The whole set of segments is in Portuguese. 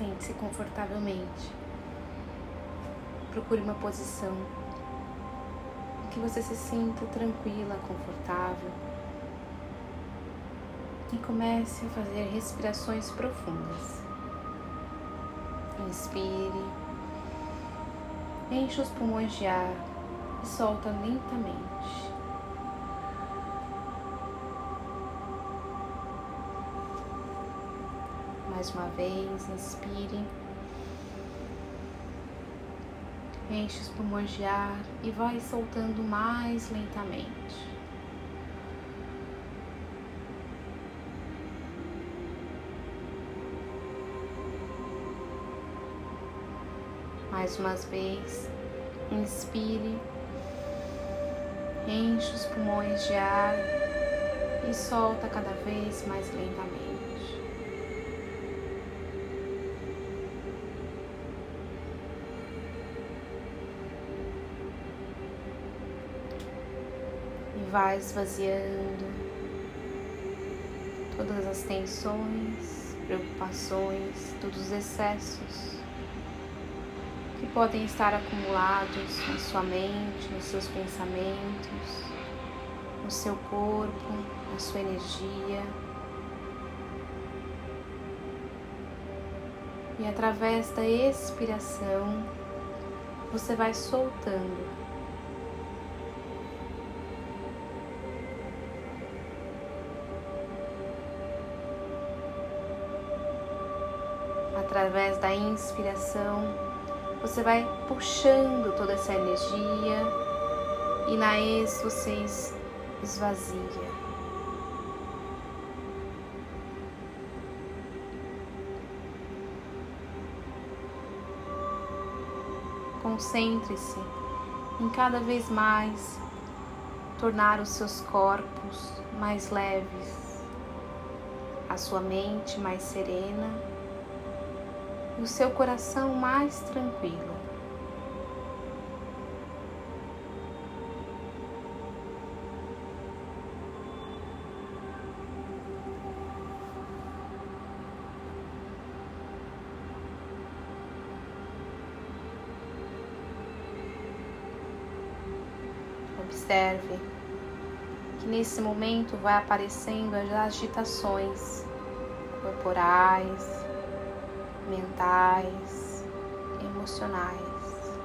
Sente-se confortavelmente. Procure uma posição em que você se sinta tranquila, confortável. E comece a fazer respirações profundas. Inspire, enche os pulmões de ar e solta lentamente. Mais uma vez, inspire. Enche os pulmões de ar e vai soltando mais lentamente. Mais uma vez, inspire, enche os pulmões de ar e solta cada vez mais lentamente. Vai esvaziando todas as tensões, preocupações, todos os excessos que podem estar acumulados na sua mente, nos seus pensamentos, no seu corpo, na sua energia. E através da expiração, você vai soltando. Através da inspiração, você vai puxando toda essa energia e na ex você esvazia. Concentre-se em cada vez mais tornar os seus corpos mais leves, a sua mente mais serena o seu coração mais tranquilo. Observe que nesse momento vai aparecendo as agitações corporais, mentais, emocionais.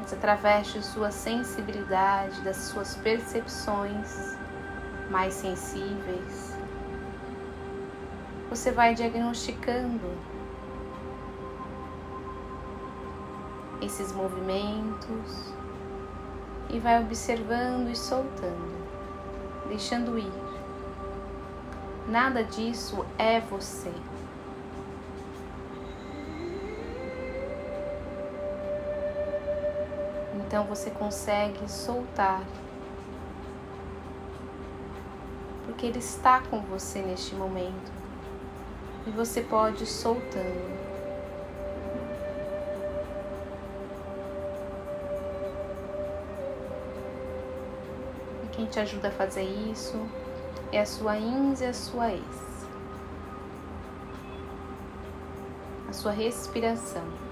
Mas através de sua sensibilidade, das suas percepções mais sensíveis, você vai diagnosticando esses movimentos e vai observando e soltando, deixando ir. Nada disso é você. Então você consegue soltar. Porque Ele está com você neste momento. E você pode ir soltando. E quem te ajuda a fazer isso é a sua ins e a sua ex. A sua respiração.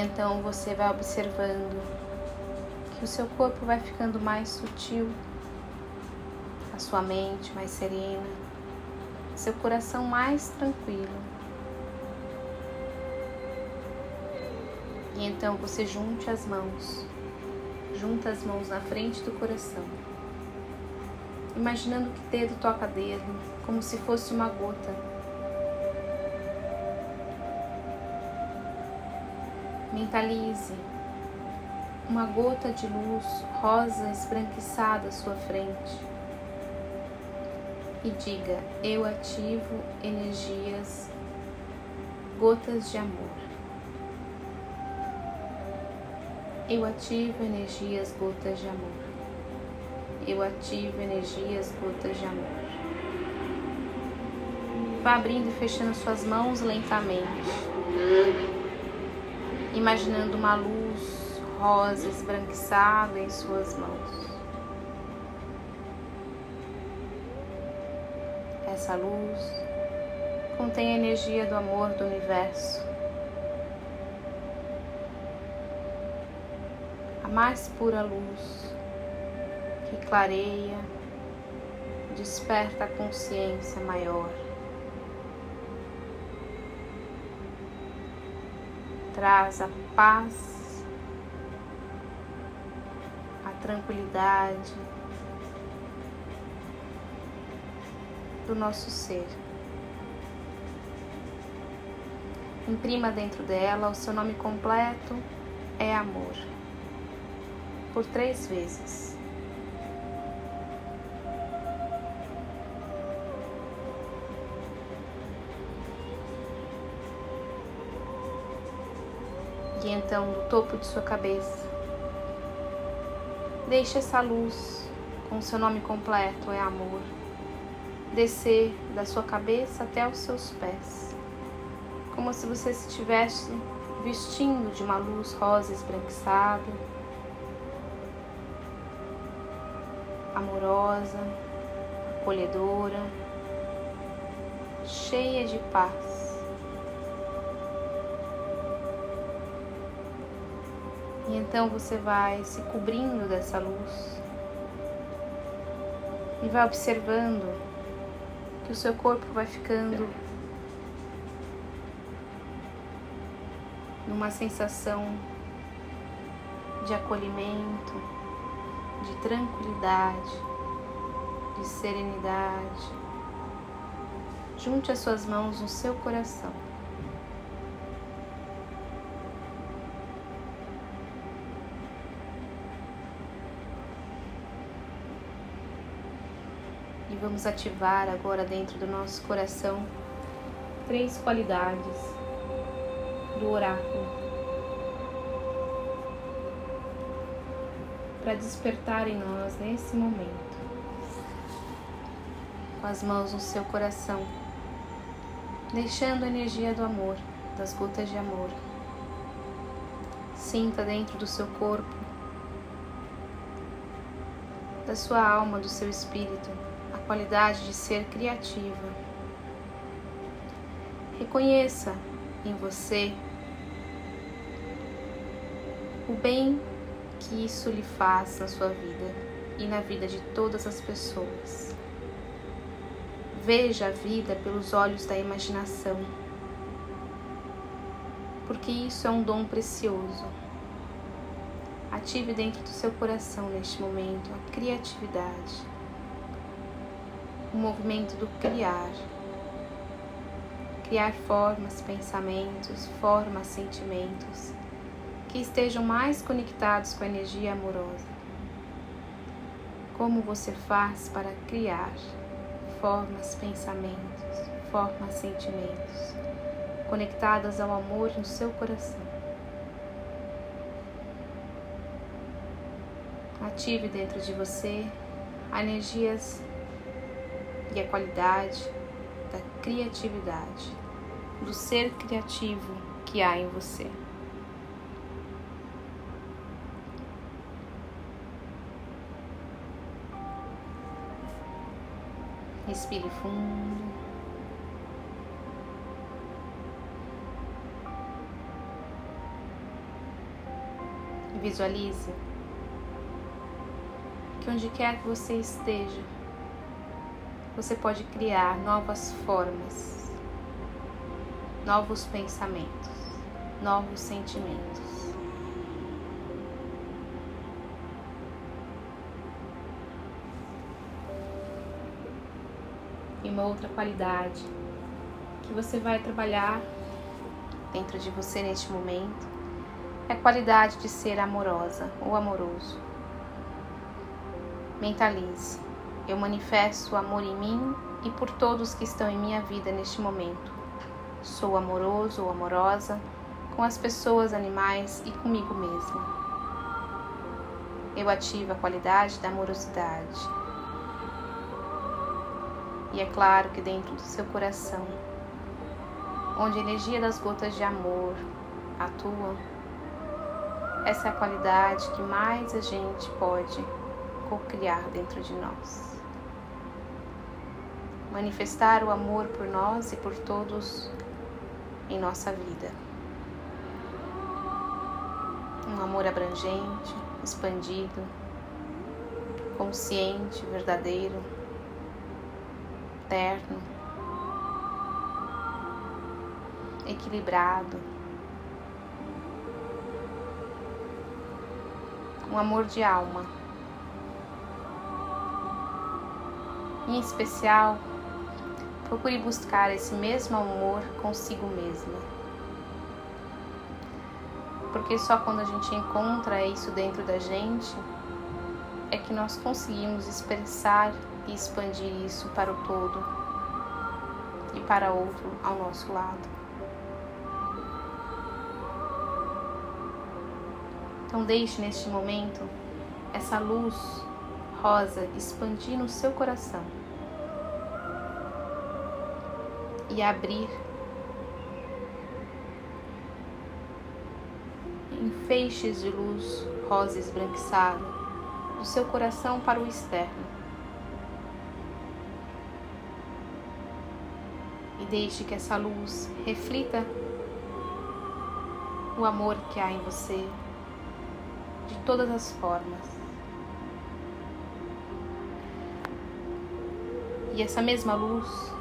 Então você vai observando que o seu corpo vai ficando mais sutil, a sua mente mais serena, seu coração mais tranquilo. E então você junte as mãos, junta as mãos na frente do coração, imaginando que dedo toca dedo, como se fosse uma gota Mentalize uma gota de luz rosa esbranquiçada à sua frente e diga: Eu ativo energias, gotas de amor. Eu ativo energias, gotas de amor. Eu ativo energias, gotas de amor. Vá abrindo e fechando suas mãos lentamente. Imaginando uma luz rosa esbranquiçada em suas mãos. Essa luz contém a energia do amor do universo. A mais pura luz que clareia, desperta a consciência maior. Traz a paz, a tranquilidade, do nosso ser. Imprima dentro dela o seu nome completo é amor. Por três vezes. E então, no topo de sua cabeça, deixe essa luz com seu nome completo é amor descer da sua cabeça até os seus pés, como se você estivesse vestindo de uma luz rosa esbranquiçada, amorosa, acolhedora, cheia de paz. E então você vai se cobrindo dessa luz e vai observando que o seu corpo vai ficando numa sensação de acolhimento, de tranquilidade, de serenidade. Junte as suas mãos no seu coração. Vamos ativar agora dentro do nosso coração três qualidades do oráculo para despertar em nós nesse momento. Com as mãos no seu coração, deixando a energia do amor, das gotas de amor. Sinta dentro do seu corpo, da sua alma, do seu espírito, qualidade de ser criativa. Reconheça em você o bem que isso lhe faz na sua vida e na vida de todas as pessoas. Veja a vida pelos olhos da imaginação, porque isso é um dom precioso. Ative dentro do seu coração neste momento a criatividade o movimento do criar. Criar formas, pensamentos, formas, sentimentos que estejam mais conectados com a energia amorosa. Como você faz para criar formas, pensamentos, formas, sentimentos conectadas ao amor no seu coração? Ative dentro de você energias e a qualidade da criatividade, do ser criativo que há em você. Respire fundo. Visualize que onde quer que você esteja, você pode criar novas formas, novos pensamentos, novos sentimentos. E uma outra qualidade que você vai trabalhar dentro de você neste momento é a qualidade de ser amorosa ou amoroso. Mentalize eu manifesto amor em mim e por todos que estão em minha vida neste momento. Sou amoroso ou amorosa com as pessoas, animais e comigo mesma. Eu ativo a qualidade da amorosidade. E é claro que dentro do seu coração, onde a energia das gotas de amor atua, essa é a qualidade que mais a gente pode co-criar dentro de nós. Manifestar o amor por nós e por todos em nossa vida. Um amor abrangente, expandido, consciente, verdadeiro, terno, equilibrado. Um amor de alma. Em especial, procure buscar esse mesmo amor consigo mesma. Porque só quando a gente encontra isso dentro da gente é que nós conseguimos expressar e expandir isso para o todo e para outro ao nosso lado. Então, deixe neste momento essa luz rosa expandir no seu coração e abrir em feixes de luz rosa esbranquiçada do seu coração para o externo. E deixe que essa luz reflita o amor que há em você de todas as formas. E essa mesma luz,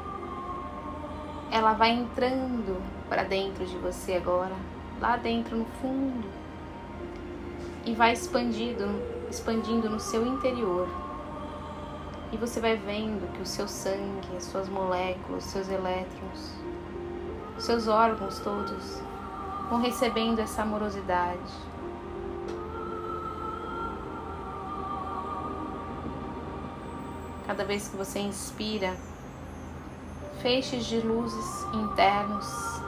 ela vai entrando para dentro de você agora, lá dentro no fundo, e vai expandindo expandindo no seu interior. E você vai vendo que o seu sangue, as suas moléculas, seus elétrons, seus órgãos todos vão recebendo essa amorosidade. Cada vez que você inspira, feixes de luzes internos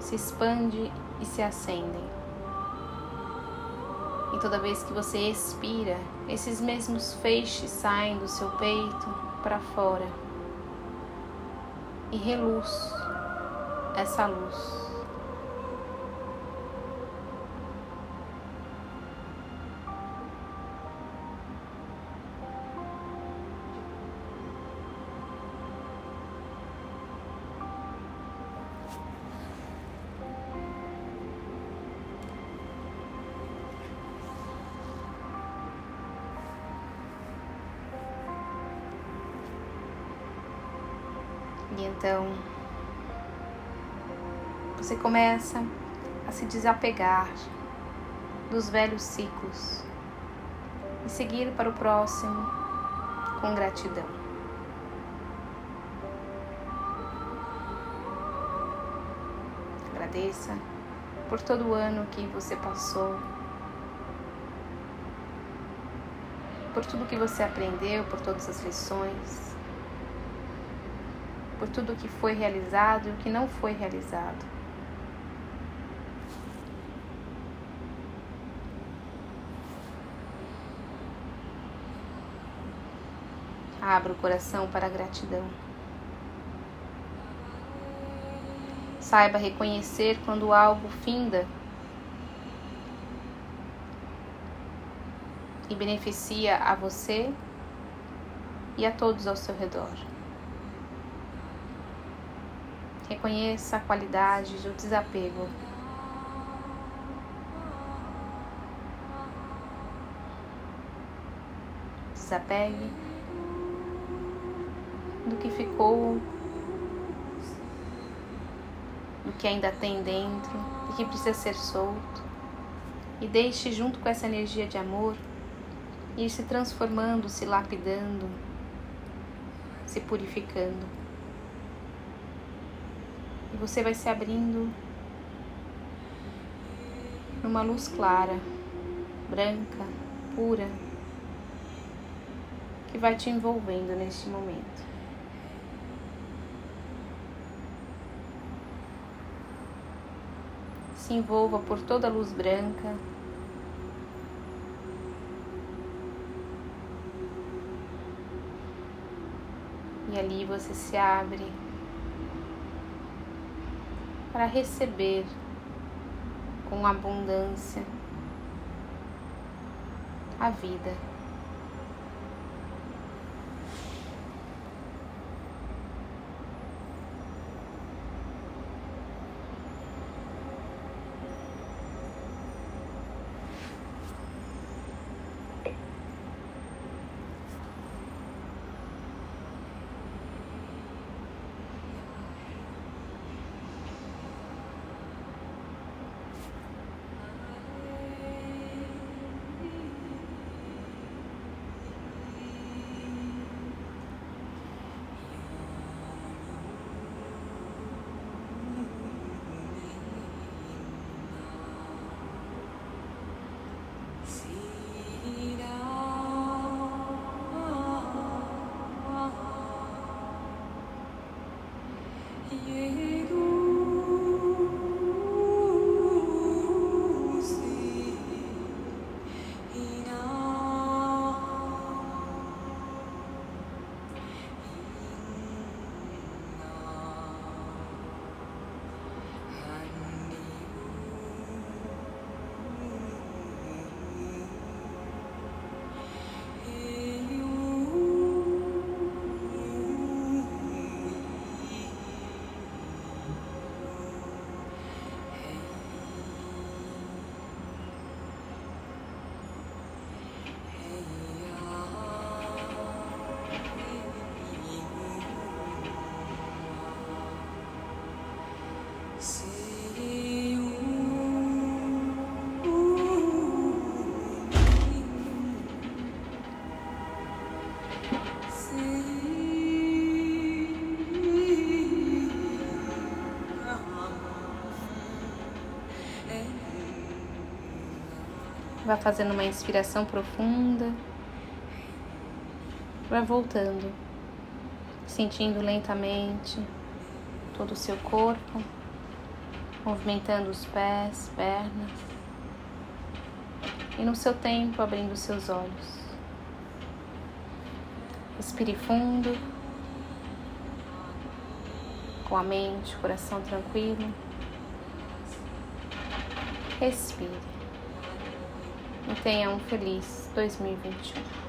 se expandem e se acendem. E toda vez que você expira, esses mesmos feixes saem do seu peito para fora e reluz essa luz. E então você começa a se desapegar dos velhos ciclos e seguir para o próximo com gratidão. Agradeça por todo o ano que você passou, por tudo que você aprendeu, por todas as lições por tudo o que foi realizado e o que não foi realizado. Abra o coração para a gratidão. Saiba reconhecer quando algo finda e beneficia a você e a todos ao seu redor. Reconheça a qualidade do desapego. Desapegue do que ficou, do que ainda tem dentro, do que precisa ser solto. E deixe, junto com essa energia de amor, ir se transformando, se lapidando, se purificando e você vai se abrindo numa luz clara, branca, pura, que vai te envolvendo neste momento. Se envolva por toda a luz branca. E ali você se abre para receber com abundância a vida. Vai fazendo uma inspiração profunda. Vai voltando, sentindo lentamente todo o seu corpo, movimentando os pés, pernas. E no seu tempo, abrindo seus olhos. Respire fundo, com a mente, coração tranquilo. Respire e tenha um feliz 2021.